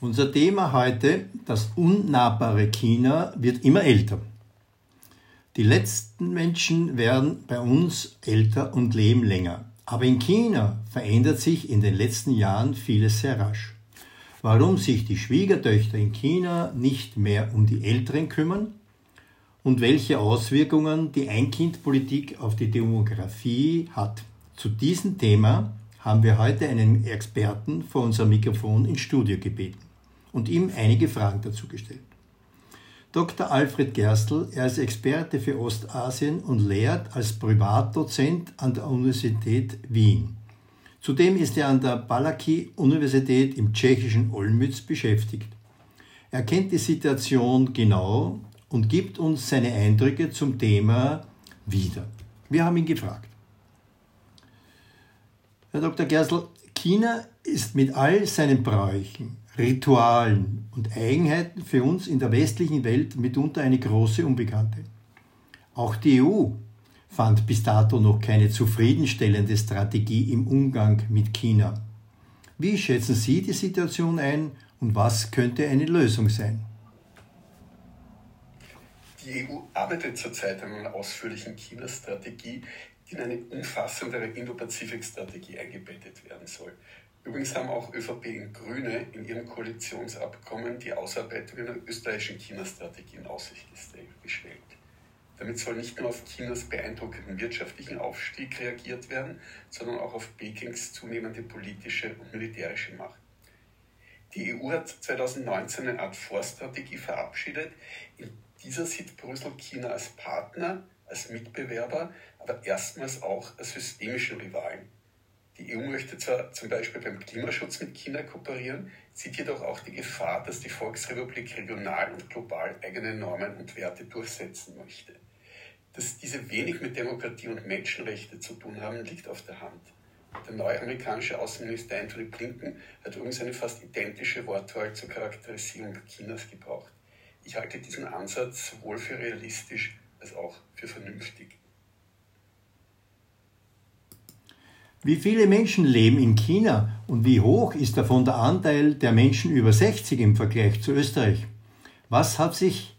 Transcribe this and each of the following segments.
Unser Thema heute, das unnahbare China, wird immer älter. Die letzten Menschen werden bei uns älter und leben länger. Aber in China verändert sich in den letzten Jahren vieles sehr rasch. Warum sich die Schwiegertöchter in China nicht mehr um die Älteren kümmern und welche Auswirkungen die Einkindpolitik auf die Demografie hat. Zu diesem Thema haben wir heute einen Experten vor unserem Mikrofon ins Studio gebeten und ihm einige Fragen dazu gestellt. Dr. Alfred Gerstl, er ist Experte für Ostasien und lehrt als Privatdozent an der Universität Wien. Zudem ist er an der Balaki-Universität im tschechischen Olmütz beschäftigt. Er kennt die Situation genau und gibt uns seine Eindrücke zum Thema wieder. Wir haben ihn gefragt. Herr Dr. Gerstl, China ist mit all seinen Bräuchen, Ritualen und Eigenheiten für uns in der westlichen Welt mitunter eine große Unbekannte. Auch die EU fand bis dato noch keine zufriedenstellende Strategie im Umgang mit China. Wie schätzen Sie die Situation ein und was könnte eine Lösung sein? Die EU arbeitet zurzeit an einer ausführlichen China-Strategie, die in eine umfassendere Indo-Pazifik-Strategie eingebettet werden soll. Übrigens haben auch ÖVP und Grüne in ihrem Koalitionsabkommen die Ausarbeitung einer österreichischen China-Strategie in Aussicht gestellt. Damit soll nicht nur auf Chinas beeindruckenden wirtschaftlichen Aufstieg reagiert werden, sondern auch auf Pekings zunehmende politische und militärische Macht. Die EU hat 2019 eine Art Vorstrategie verabschiedet. In dieser sieht Brüssel China als Partner, als Mitbewerber, aber erstmals auch als systemischen Rivalen. Die EU möchte zwar zum Beispiel beim Klimaschutz mit China kooperieren, sieht jedoch auch die Gefahr, dass die Volksrepublik regional und global eigene Normen und Werte durchsetzen möchte. Dass diese wenig mit Demokratie und Menschenrechte zu tun haben, liegt auf der Hand. Der neue amerikanische Außenminister Anthony Blinken hat übrigens eine fast identische Wortwahl zur Charakterisierung Chinas gebraucht. Ich halte diesen Ansatz sowohl für realistisch als auch für vernünftig. Wie viele Menschen leben in China und wie hoch ist davon der Anteil der Menschen über 60 im Vergleich zu Österreich? Was hat sich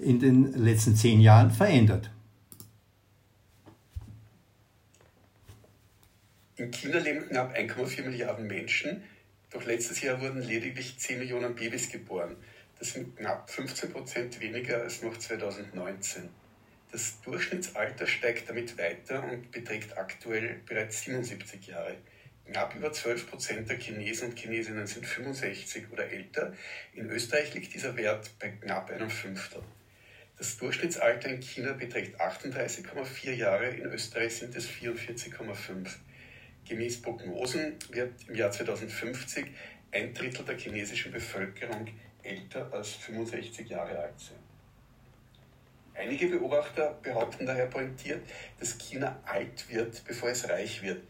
in den letzten zehn Jahren verändert? In China leben knapp 1,4 Milliarden Menschen, doch letztes Jahr wurden lediglich 10 Millionen Babys geboren. Das sind knapp 15 Prozent weniger als noch 2019. Das Durchschnittsalter steigt damit weiter und beträgt aktuell bereits 77 Jahre. Knapp über 12 Prozent der Chinesen und Chinesinnen sind 65 oder älter. In Österreich liegt dieser Wert bei knapp einem Fünftel. Das Durchschnittsalter in China beträgt 38,4 Jahre, in Österreich sind es 44,5. Gemäß Prognosen wird im Jahr 2050 ein Drittel der chinesischen Bevölkerung älter als 65 Jahre alt sein. Einige Beobachter behaupten daher pointiert, dass China alt wird, bevor es reich wird.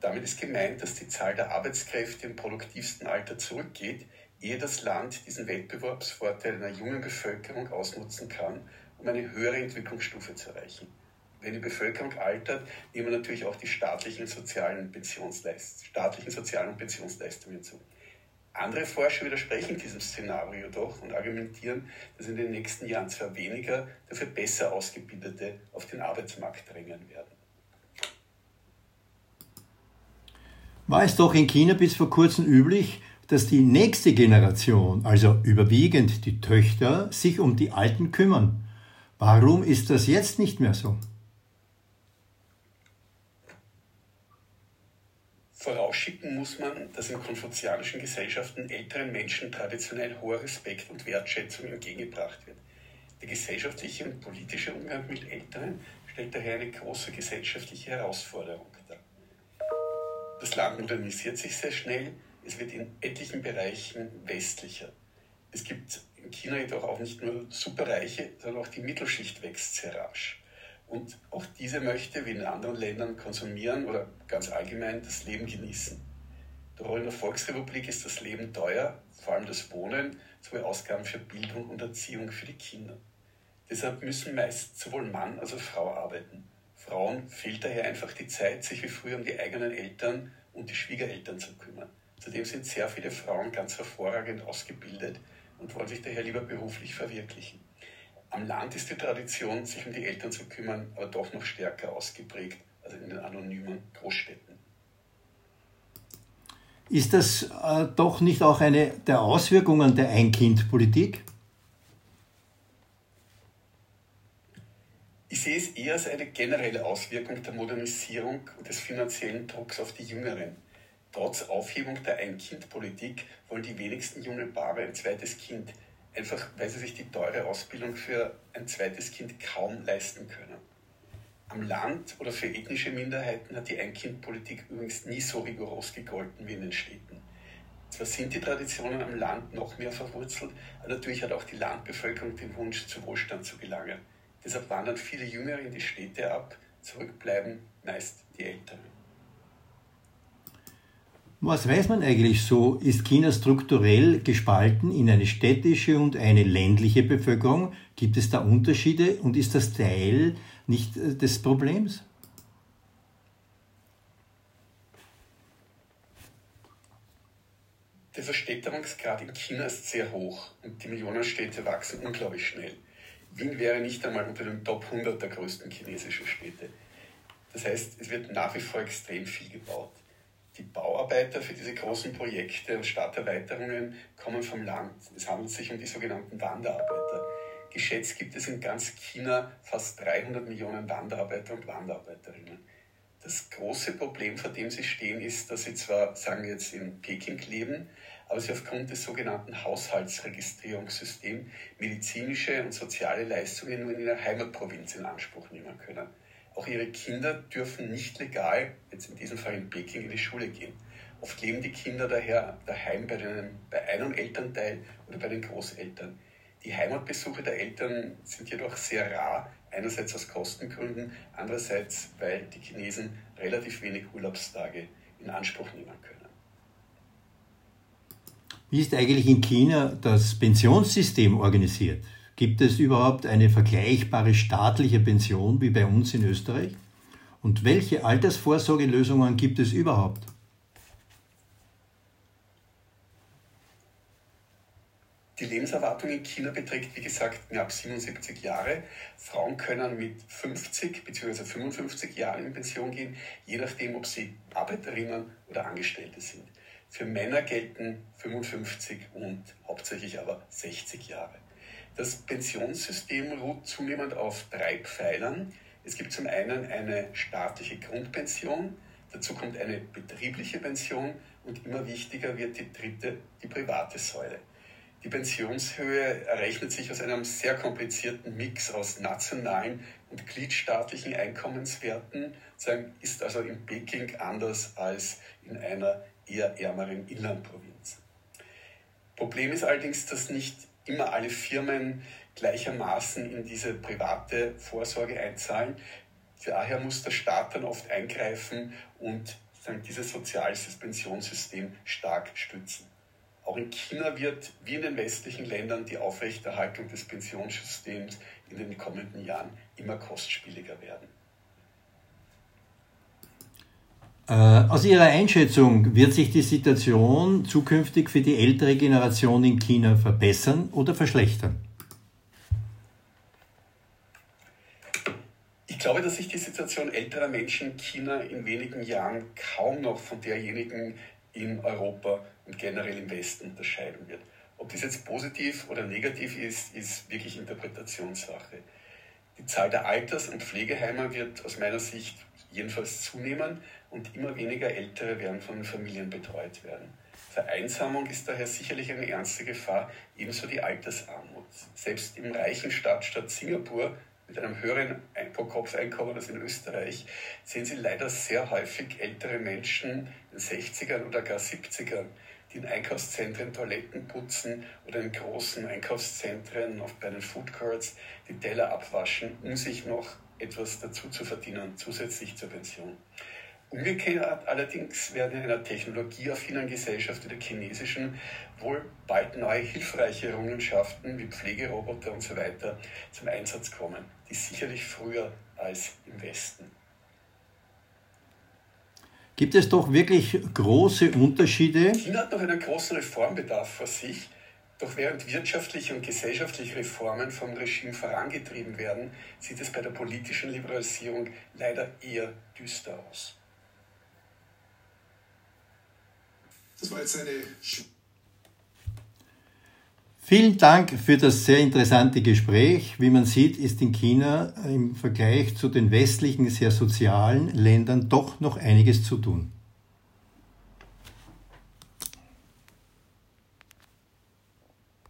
Damit ist gemeint, dass die Zahl der Arbeitskräfte im produktivsten Alter zurückgeht, ehe das Land diesen Wettbewerbsvorteil einer jungen Bevölkerung ausnutzen kann, um eine höhere Entwicklungsstufe zu erreichen. Wenn die Bevölkerung altert, nehmen natürlich auch die staatlichen sozialen, staatlichen sozialen Pensionsleistungen zu. Andere Forscher widersprechen diesem Szenario jedoch und argumentieren, dass in den nächsten Jahren zwar weniger, dafür besser ausgebildete auf den Arbeitsmarkt drängen werden. War es doch in China bis vor kurzem üblich, dass die nächste Generation, also überwiegend die Töchter, sich um die Alten kümmern. Warum ist das jetzt nicht mehr so? Vorausschicken muss man, dass in konfuzianischen Gesellschaften älteren Menschen traditionell hoher Respekt und Wertschätzung entgegengebracht wird. Der gesellschaftliche und politische Umgang mit Älteren stellt daher eine große gesellschaftliche Herausforderung dar. Das Land modernisiert sich sehr schnell, es wird in etlichen Bereichen westlicher. Es gibt in China jedoch auch nicht nur Superreiche, sondern auch die Mittelschicht wächst sehr rasch. Und auch diese möchte, wie in anderen Ländern, konsumieren oder ganz allgemein das Leben genießen. In der Volksrepublik ist das Leben teuer, vor allem das Wohnen, sowie Ausgaben für Bildung und Erziehung für die Kinder. Deshalb müssen meist sowohl Mann als auch Frau arbeiten. Frauen fehlt daher einfach die Zeit, sich wie früher um die eigenen Eltern und die Schwiegereltern zu kümmern. Zudem sind sehr viele Frauen ganz hervorragend ausgebildet und wollen sich daher lieber beruflich verwirklichen. Am Land ist die Tradition, sich um die Eltern zu kümmern, aber doch noch stärker ausgeprägt als in den anonymen Großstädten. Ist das äh, doch nicht auch eine der Auswirkungen der Ein-Kind-Politik? Ich sehe es eher als eine generelle Auswirkung der Modernisierung und des finanziellen Drucks auf die Jüngeren. Trotz Aufhebung der Ein-Kind-Politik wollen die wenigsten junge Paare ein zweites Kind, einfach weil sie sich die teure Ausbildung für ein zweites Kind kaum leisten können. Am Land oder für ethnische Minderheiten hat die Ein-Kind-Politik übrigens nie so rigoros gegolten wie in den Städten. Zwar sind die Traditionen am Land noch mehr verwurzelt, aber natürlich hat auch die Landbevölkerung den Wunsch, zu Wohlstand zu gelangen. Deshalb wandern viele Jüngere in die Städte ab, zurückbleiben meist die Älteren. Was weiß man eigentlich so? Ist China strukturell gespalten in eine städtische und eine ländliche Bevölkerung? Gibt es da Unterschiede und ist das Teil nicht äh, des Problems? Der Verstädterungsgrad in China ist sehr hoch und die Millionenstädte wachsen unglaublich schnell. Wien wäre nicht einmal unter den Top 100 der größten chinesischen Städte. Das heißt, es wird nach wie vor extrem viel gebaut. Die Bauarbeiter für diese großen Projekte und Stadterweiterungen kommen vom Land. Es handelt sich um die sogenannten Wanderarbeiter. Geschätzt gibt es in ganz China fast 300 Millionen Wanderarbeiter und Wanderarbeiterinnen. Das große Problem, vor dem sie stehen, ist, dass sie zwar, sagen wir jetzt, in Peking leben, aber sie aufgrund des sogenannten Haushaltsregistrierungssystems medizinische und soziale Leistungen nur in ihrer Heimatprovinz in Anspruch nehmen können. Auch ihre Kinder dürfen nicht legal, jetzt in diesem Fall in Peking, in die Schule gehen. Oft leben die Kinder daher daheim bei, den, bei einem Elternteil oder bei den Großeltern. Die Heimatbesuche der Eltern sind jedoch sehr rar, einerseits aus Kostengründen, andererseits weil die Chinesen relativ wenig Urlaubstage in Anspruch nehmen können. Wie ist eigentlich in China das Pensionssystem organisiert? Gibt es überhaupt eine vergleichbare staatliche Pension wie bei uns in Österreich? Und welche Altersvorsorgelösungen gibt es überhaupt? Die Lebenserwartung in China beträgt, wie gesagt, knapp 77 Jahre. Frauen können mit 50 bzw. 55 Jahren in Pension gehen, je nachdem, ob sie Arbeiterinnen oder Angestellte sind. Für Männer gelten 55 und hauptsächlich aber 60 Jahre. Das Pensionssystem ruht zunehmend auf drei Pfeilern. Es gibt zum einen eine staatliche Grundpension, dazu kommt eine betriebliche Pension und immer wichtiger wird die dritte, die private Säule. Die Pensionshöhe errechnet sich aus einem sehr komplizierten Mix aus nationalen und gliedstaatlichen Einkommenswerten, ist also in Peking anders als in einer eher ärmeren Inlandprovinz. Problem ist allerdings, dass nicht immer alle Firmen gleichermaßen in diese private Vorsorge einzahlen. Daher muss der Staat dann oft eingreifen und dieses soziales Pensionssystem stark stützen. Auch in China wird, wie in den westlichen Ländern, die Aufrechterhaltung des Pensionssystems in den kommenden Jahren immer kostspieliger werden. Äh, aus Ihrer Einschätzung, wird sich die Situation zukünftig für die ältere Generation in China verbessern oder verschlechtern? Ich glaube, dass sich die Situation älterer Menschen in China in wenigen Jahren kaum noch von derjenigen in Europa und generell im Westen unterscheiden wird. Ob das jetzt positiv oder negativ ist, ist wirklich Interpretationssache. Die Zahl der Alters- und Pflegeheime wird aus meiner Sicht jedenfalls zunehmen und immer weniger Ältere werden von Familien betreut werden. Vereinsamung ist daher sicherlich eine ernste Gefahr, ebenso die Altersarmut. Selbst im reichen Stadtstaat Singapur mit einem höheren Pro-Kopf-Einkommen als in Österreich sehen Sie leider sehr häufig ältere Menschen in den 60ern oder gar 70ern, die in Einkaufszentren Toiletten putzen oder in großen Einkaufszentren, oft bei den Food Courts, die Teller abwaschen, um sich noch etwas dazu zu verdienen, zusätzlich zur Pension. Umgekehrt allerdings werden in einer technologieaffinen Gesellschaft wie der chinesischen wohl bald neue hilfreiche Errungenschaften wie Pflegeroboter und so weiter zum Einsatz kommen, die sicherlich früher als im Westen. gibt es doch wirklich große Unterschiede. China hat noch einen großen Reformbedarf vor sich. Doch während wirtschaftliche und gesellschaftliche Reformen vom Regime vorangetrieben werden, sieht es bei der politischen Liberalisierung leider eher düster aus. Das war jetzt eine Vielen Dank für das sehr interessante Gespräch. Wie man sieht, ist in China im Vergleich zu den westlichen, sehr sozialen Ländern doch noch einiges zu tun.